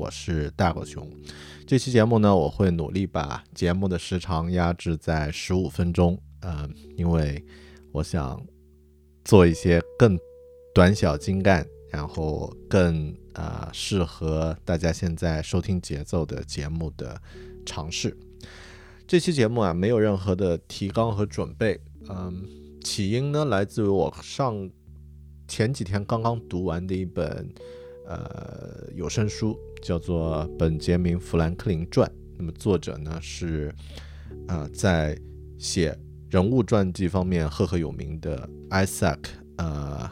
我是大狗熊。这期节目呢，我会努力把节目的时长压制在十五分钟，呃，因为我想做一些更短小精干，然后更啊适合大家现在收听节奏的节目的尝试。这期节目啊，没有任何的提纲和准备，嗯，起因呢，来自于我上。前几天刚刚读完的一本呃有声书，叫做《本杰明·富兰克林传》。那么作者呢是呃在写人物传记方面赫赫有名的 Isaac，呃，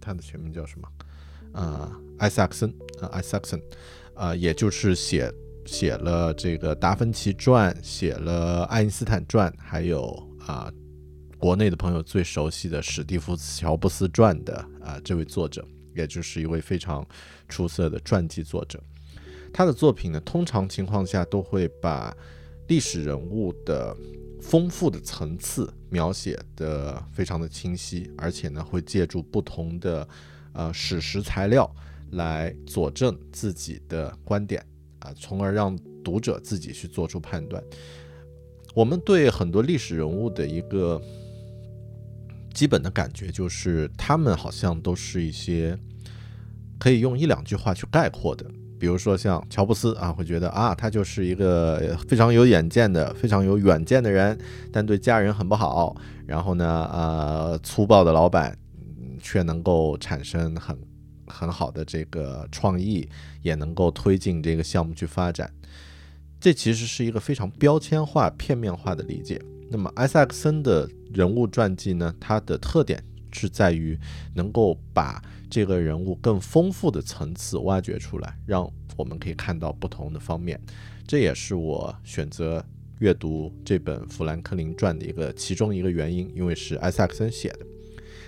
他的全名叫什么？呃，艾萨克森啊，艾萨克森啊，也就是写写了这个达芬奇传，写了爱因斯坦传，还有啊。国内的朋友最熟悉的史蒂夫·乔布斯传的啊，这位作者，也就是一位非常出色的传记作者。他的作品呢，通常情况下都会把历史人物的丰富的层次描写的非常的清晰，而且呢，会借助不同的呃史实材料来佐证自己的观点啊，从而让读者自己去做出判断。我们对很多历史人物的一个。基本的感觉就是，他们好像都是一些可以用一两句话去概括的。比如说像乔布斯啊，会觉得啊，他就是一个非常有远见的、非常有远见的人，但对家人很不好。然后呢，呃，粗暴的老板却能够产生很很好的这个创意，也能够推进这个项目去发展。这其实是一个非常标签化、片面化的理解。那么埃萨克森的人物传记呢？它的特点是在于能够把这个人物更丰富的层次挖掘出来，让我们可以看到不同的方面。这也是我选择阅读这本《富兰克林传》的一个其中一个原因，因为是埃萨克森写的。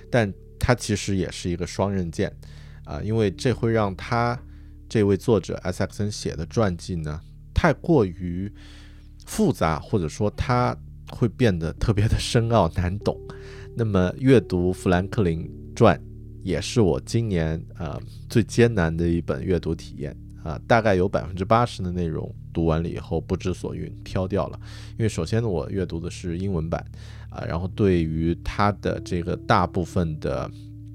但它其实也是一个双刃剑啊，因为这会让他这位作者埃萨克森写的传记呢太过于复杂，或者说他。会变得特别的深奥难懂。那么阅读《富兰克林传》也是我今年呃最艰难的一本阅读体验啊，大概有百分之八十的内容读完了以后不知所云，飘掉了。因为首先呢，我阅读的是英文版啊，然后对于它的这个大部分的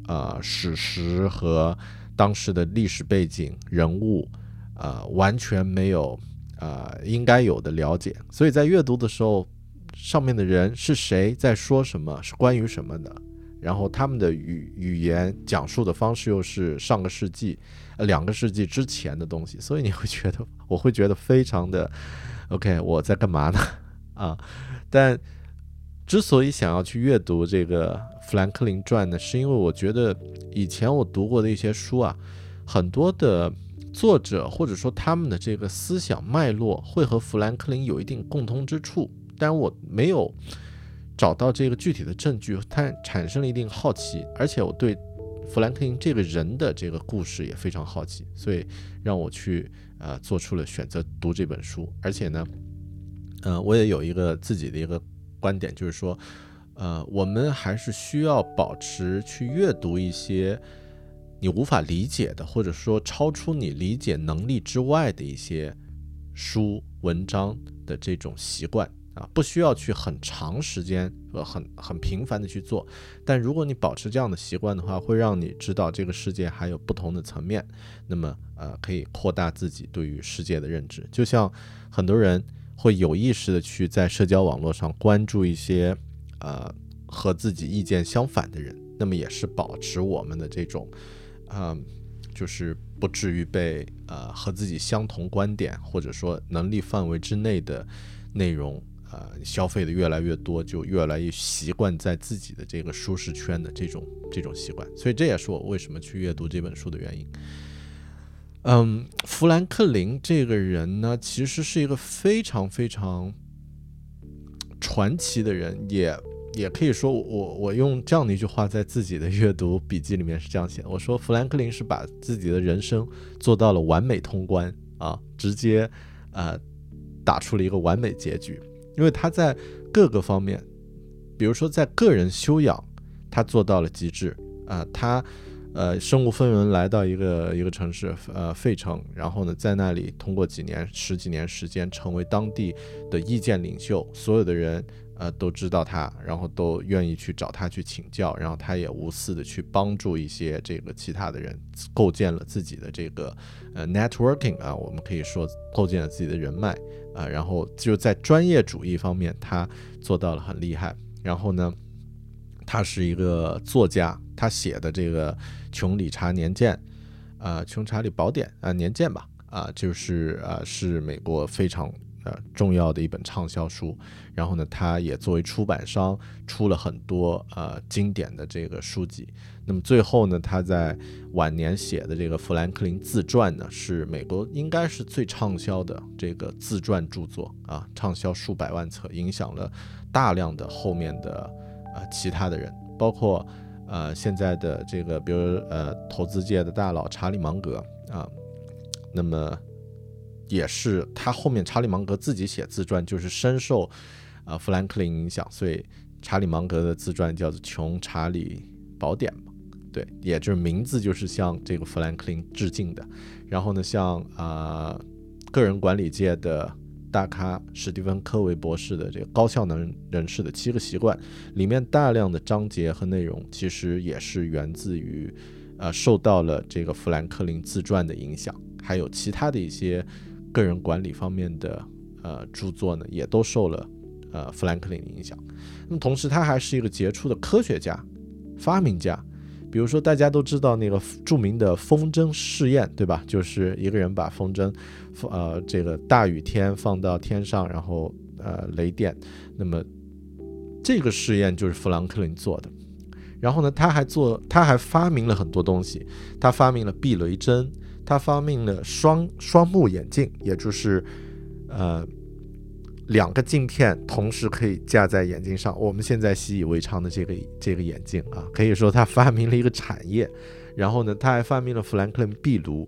呃史实和当时的历史背景人物呃完全没有呃应该有的了解，所以在阅读的时候。上面的人是谁在说什么？是关于什么的？然后他们的语语言讲述的方式又是上个世纪、呃两个世纪之前的东西，所以你会觉得，我会觉得非常的 OK。我在干嘛呢？啊！但之所以想要去阅读这个《富兰克林传》呢，是因为我觉得以前我读过的一些书啊，很多的作者或者说他们的这个思想脉络会和富兰克林有一定共通之处。但我没有找到这个具体的证据，他产生了一定好奇，而且我对富兰克林这个人的这个故事也非常好奇，所以让我去呃做出了选择读这本书。而且呢，嗯，我也有一个自己的一个观点，就是说，呃，我们还是需要保持去阅读一些你无法理解的，或者说超出你理解能力之外的一些书文章的这种习惯。啊，不需要去很长时间和很很频繁的去做，但如果你保持这样的习惯的话，会让你知道这个世界还有不同的层面，那么呃，可以扩大自己对于世界的认知。就像很多人会有意识的去在社交网络上关注一些呃和自己意见相反的人，那么也是保持我们的这种，嗯，就是不至于被呃和自己相同观点或者说能力范围之内的内容。呃，消费的越来越多，就越来越习惯在自己的这个舒适圈的这种这种习惯，所以这也是我为什么去阅读这本书的原因。嗯，富兰克林这个人呢，其实是一个非常非常传奇的人，也也可以说，我我用这样的一句话在自己的阅读笔记里面是这样写的：我说，富兰克林是把自己的人生做到了完美通关啊，直接呃打出了一个完美结局，因为他在各个方面，比如说在个人修养，他做到了极致啊，他。呃，身无分文来到一个一个城市，呃，费城，然后呢，在那里通过几年、十几年时间，成为当地的意见领袖，所有的人呃都知道他，然后都愿意去找他去请教，然后他也无私的去帮助一些这个其他的人，构建了自己的这个呃 networking 啊，我们可以说构建了自己的人脉啊，然后就在专业主义方面，他做到了很厉害，然后呢，他是一个作家。他写的这个《穷理查年鉴》，啊，《穷查理宝典》啊，年鉴吧，啊，就是啊，是美国非常呃重要的一本畅销书。然后呢，他也作为出版商出了很多呃经典的这个书籍。那么最后呢，他在晚年写的这个《富兰克林自传》呢，是美国应该是最畅销的这个自传著作啊，畅销数百万册，影响了大量的后面的呃其他的人，包括。呃，现在的这个，比如呃，投资界的大佬查理芒格啊，那么也是他后面查理芒格自己写自传，就是深受啊富兰克林影响，所以查理芒格的自传叫做《穷查理宝典》嘛，对，也就是名字就是向这个富兰克林致敬的。然后呢，像啊个人管理界的。大咖史蒂芬·科维博士的这个高效能人士的七个习惯，里面大量的章节和内容，其实也是源自于，呃，受到了这个富兰克林自传的影响，还有其他的一些个人管理方面的呃著作呢，也都受了呃富兰克林的影响。那么同时，他还是一个杰出的科学家、发明家。比如说，大家都知道那个著名的风筝试验，对吧？就是一个人把风筝，呃，这个大雨天放到天上，然后呃雷电。那么这个试验就是富兰克林做的。然后呢，他还做，他还发明了很多东西。他发明了避雷针，他发明了双双目眼镜，也就是呃。两个镜片同时可以架在眼睛上，我们现在习以为常的这个这个眼镜啊，可以说他发明了一个产业。然后呢，他还发明了富兰克林壁炉，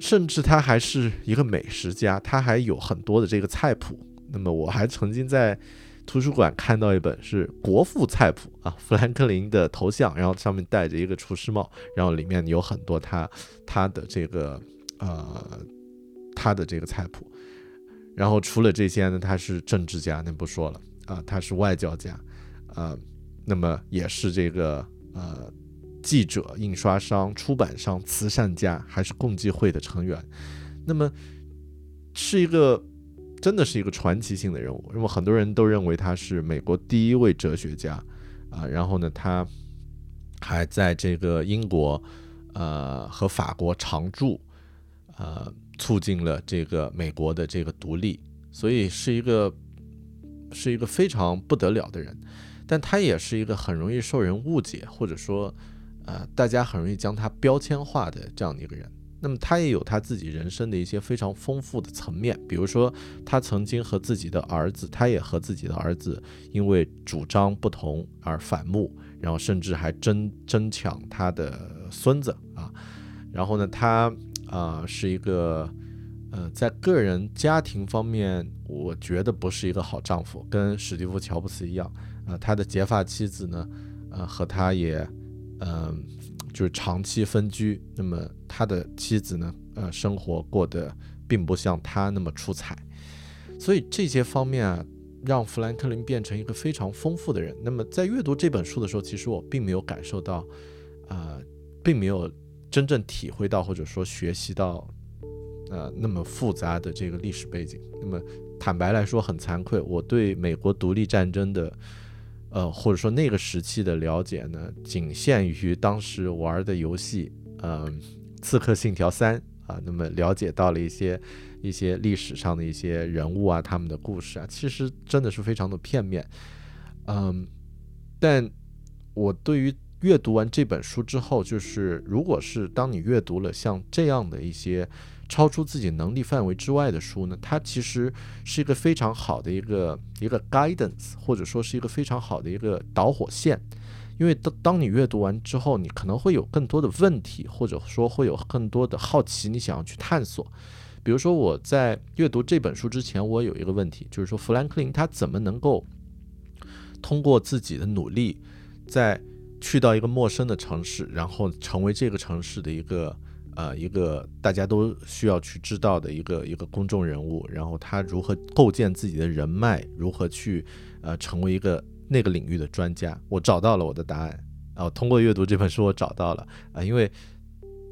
甚至他还是一个美食家，他还有很多的这个菜谱。那么我还曾经在图书馆看到一本是国父菜谱啊，富兰克林的头像，然后上面戴着一个厨师帽，然后里面有很多他他的这个呃他的这个菜谱。然后除了这些呢，他是政治家，那不说了啊，他是外交家，啊，那么也是这个呃记者、印刷商、出版商、慈善家，还是共济会的成员，那么是一个真的是一个传奇性的人物，那么很多人都认为他是美国第一位哲学家啊，然后呢，他还在这个英国呃和法国常驻，呃。促进了这个美国的这个独立，所以是一个是一个非常不得了的人，但他也是一个很容易受人误解，或者说，呃，大家很容易将他标签化的这样的一个人。那么他也有他自己人生的一些非常丰富的层面，比如说他曾经和自己的儿子，他也和自己的儿子因为主张不同而反目，然后甚至还争争抢他的孙子啊，然后呢，他。啊，是一个，呃，在个人家庭方面，我觉得不是一个好丈夫，跟史蒂夫·乔布斯一样，啊，他的结发妻子呢，呃，和他也，嗯，就是长期分居，那么他的妻子呢，呃，生活过得并不像他那么出彩，所以这些方面啊，让富兰克林变成一个非常丰富的人。那么在阅读这本书的时候，其实我并没有感受到，啊，并没有。真正体会到或者说学习到，呃，那么复杂的这个历史背景，那么坦白来说很惭愧，我对美国独立战争的，呃，或者说那个时期的了解呢，仅限于当时玩的游戏，嗯，《刺客信条三》啊，那么了解到了一些一些历史上的一些人物啊，他们的故事啊，其实真的是非常的片面，嗯，但我对于。阅读完这本书之后，就是如果是当你阅读了像这样的一些超出自己能力范围之外的书呢，它其实是一个非常好的一个一个 guidance，或者说是一个非常好的一个导火线。因为当当你阅读完之后，你可能会有更多的问题，或者说会有更多的好奇，你想要去探索。比如说我在阅读这本书之前，我有一个问题，就是说富兰克林他怎么能够通过自己的努力，在去到一个陌生的城市，然后成为这个城市的一个呃一个大家都需要去知道的一个一个公众人物，然后他如何构建自己的人脉，如何去呃成为一个那个领域的专家？我找到了我的答案啊！通过阅读这本书，我找到了啊，因为。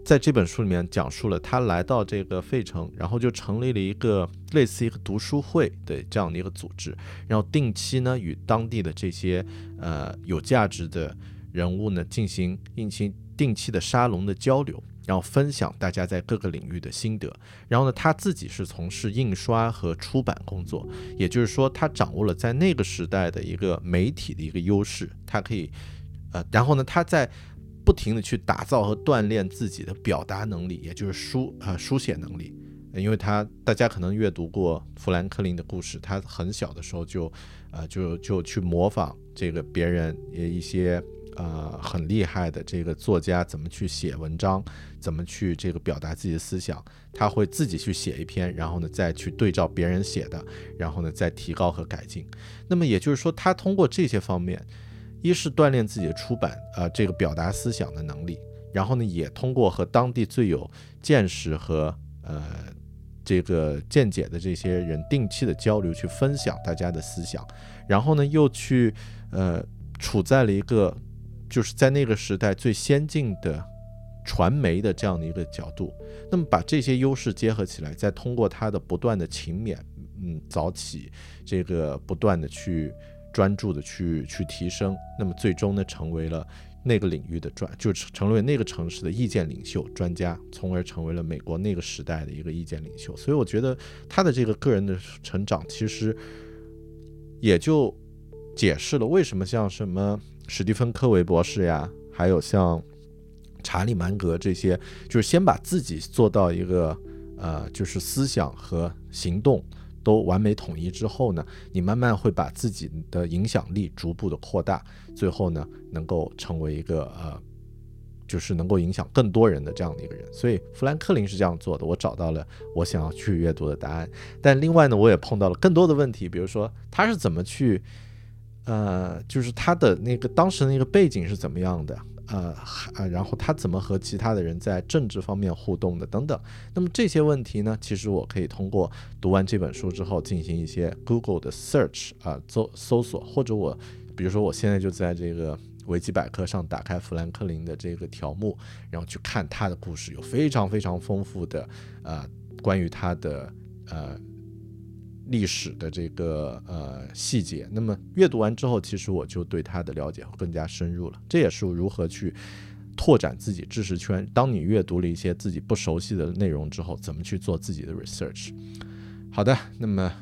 在这本书里面讲述了他来到这个费城，然后就成立了一个类似一个读书会的这样的一个组织，然后定期呢与当地的这些呃有价值的人物呢进行进行定期的沙龙的交流，然后分享大家在各个领域的心得。然后呢他自己是从事印刷和出版工作，也就是说他掌握了在那个时代的一个媒体的一个优势，他可以呃，然后呢他在。不停的去打造和锻炼自己的表达能力，也就是书啊书写能力，因为他大家可能阅读过富兰克林的故事，他很小的时候就，呃就就去模仿这个别人也一些呃很厉害的这个作家怎么去写文章，怎么去这个表达自己的思想，他会自己去写一篇，然后呢再去对照别人写的，然后呢再提高和改进。那么也就是说，他通过这些方面。一是锻炼自己的出版啊这个表达思想的能力，然后呢，也通过和当地最有见识和呃这个见解的这些人定期的交流，去分享大家的思想，然后呢，又去呃处在了一个就是在那个时代最先进的传媒的这样的一个角度，那么把这些优势结合起来，再通过他的不断的勤勉，嗯，早起这个不断的去。专注的去去提升，那么最终呢，成为了那个领域的专，就成为那个城市的意见领袖、专家，从而成为了美国那个时代的一个意见领袖。所以我觉得他的这个个人的成长，其实也就解释了为什么像什么史蒂芬·科维博士呀，还有像查理·芒格这些，就是先把自己做到一个呃，就是思想和行动。都完美统一之后呢，你慢慢会把自己的影响力逐步的扩大，最后呢，能够成为一个呃，就是能够影响更多人的这样的一个人。所以富兰克林是这样做的，我找到了我想要去阅读的答案。但另外呢，我也碰到了更多的问题，比如说他是怎么去，呃，就是他的那个当时那个背景是怎么样的。呃，啊，然后他怎么和其他的人在政治方面互动的等等，那么这些问题呢，其实我可以通过读完这本书之后进行一些 Google 的 search 啊，搜搜索，或者我，比如说我现在就在这个维基百科上打开富兰克林的这个条目，然后去看他的故事，有非常非常丰富的呃关于他的呃。历史的这个呃细节，那么阅读完之后，其实我就对他的了解会更加深入了。这也是如何去拓展自己知识圈。当你阅读了一些自己不熟悉的内容之后，怎么去做自己的 research？好的，那么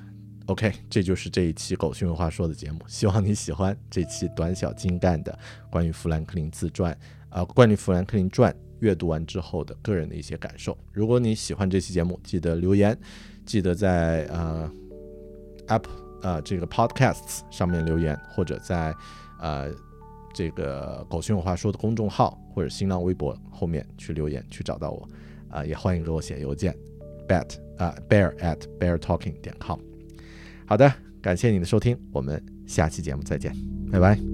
OK，这就是这一期狗熊文化说的节目。希望你喜欢这期短小精干的关于富兰克林自传啊，关于富兰克林传阅读完之后的个人的一些感受。如果你喜欢这期节目，记得留言，记得在呃。App 呃，这个 Podcasts 上面留言，或者在呃这个狗熊有话说的公众号或者新浪微博后面去留言，去找到我啊，也欢迎给我写邮件，bet 啊 bear at beartalking 点 com。好的，感谢你的收听，我们下期节目再见，拜拜。